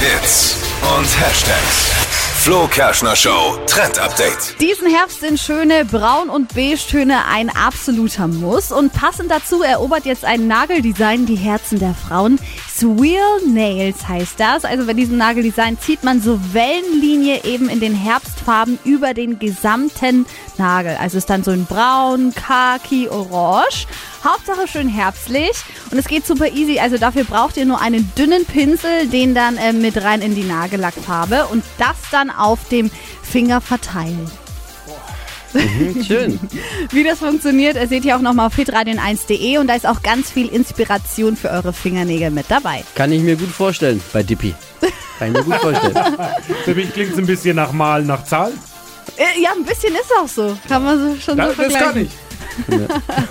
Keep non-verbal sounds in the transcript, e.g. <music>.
Hits und Hashtags. Flo Kerschner Show Trend Update. Diesen Herbst sind schöne Braun- und Beige-Töne ein absoluter Muss. Und passend dazu erobert jetzt ein Nageldesign die Herzen der Frauen. Swirl Nails heißt das. Also bei diesem Nageldesign zieht man so Wellenlinie eben in den Herbstfarben über den gesamten Nagel. Also ist dann so in Braun, Khaki, Orange. Hauptsache schön herbstlich und es geht super easy. Also dafür braucht ihr nur einen dünnen Pinsel, den dann äh, mit rein in die Nagellackfarbe und das dann auf dem Finger verteilen. Mhm, schön. <laughs> Wie das funktioniert, seht ihr auch nochmal auf hitradion1.de und da ist auch ganz viel Inspiration für eure Fingernägel mit dabei. Kann ich mir gut vorstellen bei Dippy. Kann ich mir gut vorstellen. <laughs> Für mich klingt es ein bisschen nach Malen nach Zahl. Äh, ja, ein bisschen ist auch so. Kann man so schon Das, so das vergleichen. kann ich.